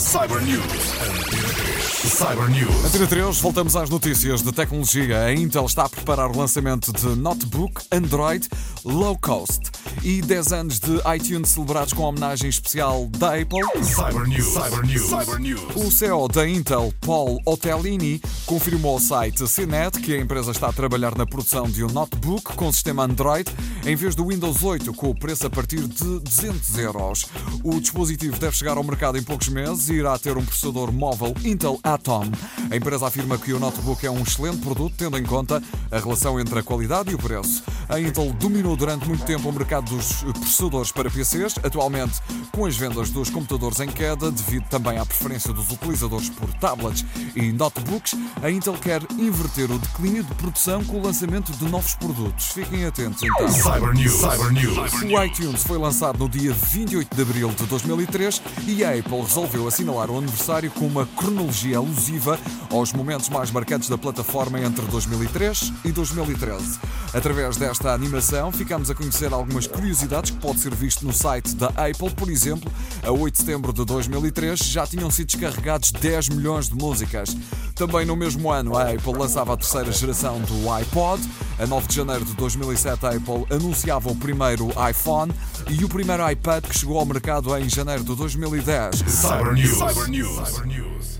Cyber News. Antena 3. Cyber News. Antena 3, voltamos às notícias de tecnologia. A Intel está a preparar o lançamento de notebook Android low cost e 10 anos de iTunes celebrados com homenagem especial da Apple. Cyber News. Cyber News. Cyber News. O CEO da Intel, Paul Otellini, confirmou ao site CNET que a empresa está a trabalhar na produção de um notebook com sistema Android em vez do Windows 8, com o preço a partir de 200 euros. O dispositivo deve chegar ao mercado em poucos meses e irá ter um processador móvel Intel Atom. A empresa afirma que o notebook é um excelente produto, tendo em conta a relação entre a qualidade e o preço. A Intel dominou durante muito tempo o mercado dos processadores para PCs, atualmente com as vendas dos computadores em queda, devido também à preferência dos utilizadores por tablets e notebooks, a Intel quer inverter o declínio de produção com o lançamento de novos produtos. Fiquem atentos então. Cyber News. Cyber News. O iTunes foi lançado no dia 28 de abril de 2003 e a Apple resolveu assinalar o aniversário com uma cronologia alusiva aos momentos mais marcantes da plataforma entre 2003 e 2013. Através desta animação, ficamos a conhecer algumas curiosidades que pode ser visto no site da Apple. Por exemplo, a 8 de setembro de 2003 já tinham sido descarregados 10 milhões de músicas. Também no mesmo ano, a Apple lançava a terceira geração do iPod. A 9 de janeiro de 2007, a Apple anunciava o primeiro iPhone e o primeiro iPad que chegou ao mercado em janeiro de 2010. Cyber News. Cyber News. Cyber News.